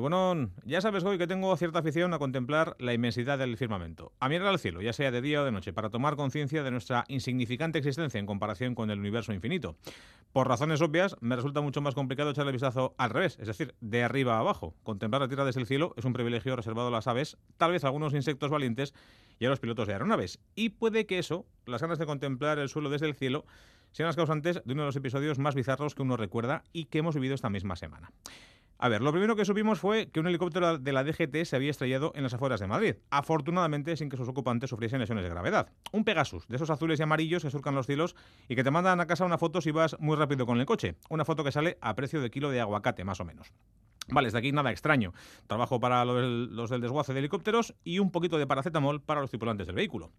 Bueno, ya sabes hoy que tengo cierta afición a contemplar la inmensidad del firmamento, a mirar al cielo, ya sea de día o de noche, para tomar conciencia de nuestra insignificante existencia en comparación con el universo infinito. Por razones obvias, me resulta mucho más complicado echarle vistazo al revés, es decir, de arriba a abajo. Contemplar la Tierra desde el cielo es un privilegio reservado a las aves, tal vez a algunos insectos valientes y a los pilotos de aeronaves. Y puede que eso, las ganas de contemplar el suelo desde el cielo, sean las causantes de uno de los episodios más bizarros que uno recuerda y que hemos vivido esta misma semana. A ver, lo primero que supimos fue que un helicóptero de la DGT se había estrellado en las afueras de Madrid, afortunadamente sin que sus ocupantes sufriesen lesiones de gravedad. Un Pegasus, de esos azules y amarillos que surcan los cielos y que te mandan a casa una foto si vas muy rápido con el coche. Una foto que sale a precio de kilo de aguacate, más o menos. Vale, desde aquí nada extraño. Trabajo para los del desguace de helicópteros y un poquito de paracetamol para los tripulantes del vehículo.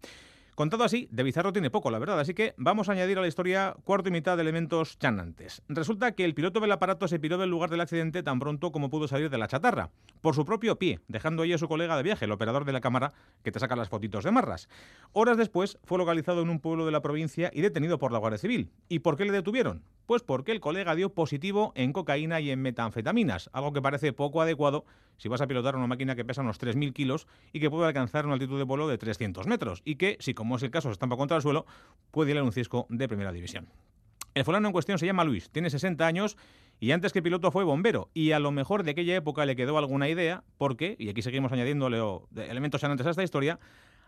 Contado así, de bizarro tiene poco, la verdad, así que vamos a añadir a la historia cuarto y mitad de elementos chanantes. Resulta que el piloto del aparato se piró del lugar del accidente tan pronto como pudo salir de la chatarra, por su propio pie, dejando ahí a su colega de viaje, el operador de la cámara que te saca las fotitos de marras. Horas después fue localizado en un pueblo de la provincia y detenido por la Guardia Civil. ¿Y por qué le detuvieron? Pues porque el colega dio positivo en cocaína y en metanfetaminas, algo que parece poco adecuado si vas a pilotar una máquina que pesa unos 3.000 kilos y que puede alcanzar una altitud de vuelo de 300 metros, y que, si como es el caso se estampa contra el suelo, puede ir a un cisco de primera división. El fulano en cuestión se llama Luis, tiene 60 años y antes que piloto fue bombero. Y a lo mejor de aquella época le quedó alguna idea, porque, y aquí seguimos añadiéndole elementos antes a esta historia,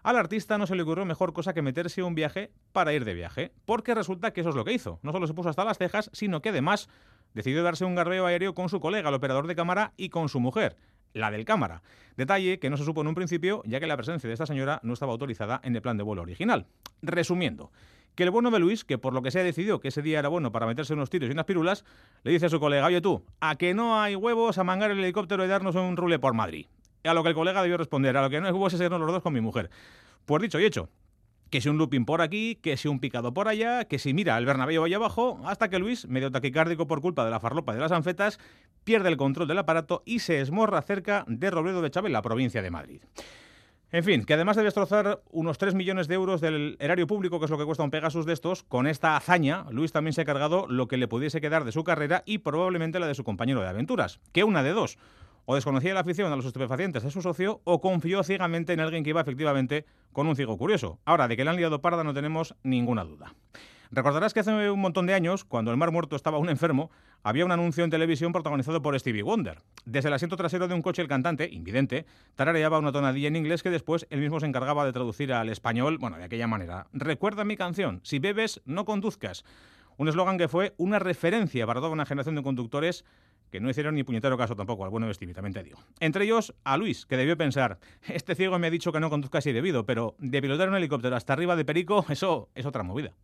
al artista no se le ocurrió mejor cosa que meterse un viaje para ir de viaje, porque resulta que eso es lo que hizo. No solo se puso hasta las cejas, sino que además decidió darse un garbeo aéreo con su colega, el operador de cámara, y con su mujer, la del cámara. Detalle que no se supo en un principio, ya que la presencia de esta señora no estaba autorizada en el plan de vuelo original. Resumiendo, que el bueno de Luis, que por lo que se ha decidido que ese día era bueno para meterse unos tiros y unas pirulas, le dice a su colega, oye tú, a que no hay huevos a mangar el helicóptero y darnos un rule por Madrid. A lo que el colega debió responder, a lo que no es irnos los dos con mi mujer. Pues dicho y hecho, que si un looping por aquí, que si un picado por allá, que si mira el Bernabéu ahí abajo, hasta que Luis, medio taquicárdico por culpa de la farlopa de las anfetas, pierde el control del aparato y se esmorra cerca de Robledo de Chávez, la provincia de Madrid. En fin, que además de destrozar unos 3 millones de euros del erario público, que es lo que cuesta un Pegasus de estos, con esta hazaña, Luis también se ha cargado lo que le pudiese quedar de su carrera y probablemente la de su compañero de aventuras. Que una de dos o desconocía la afición a los estupefacientes de su socio o confió ciegamente en alguien que iba efectivamente con un ciego curioso. Ahora, de que le han liado parda no tenemos ninguna duda. Recordarás que hace un montón de años, cuando el Mar Muerto estaba un enfermo, había un anuncio en televisión protagonizado por Stevie Wonder. Desde el asiento trasero de un coche el cantante, invidente, tarareaba una tonadilla en inglés que después él mismo se encargaba de traducir al español, bueno, de aquella manera. Recuerda mi canción, si bebes, no conduzcas. Un eslogan que fue una referencia para toda una generación de conductores que no hicieron ni puñetero caso tampoco al bueno de Stevie, también te digo. Entre ellos, a Luis, que debió pensar, este ciego me ha dicho que no conduzca así debido, pero de pilotar un helicóptero hasta arriba de Perico, eso es otra movida.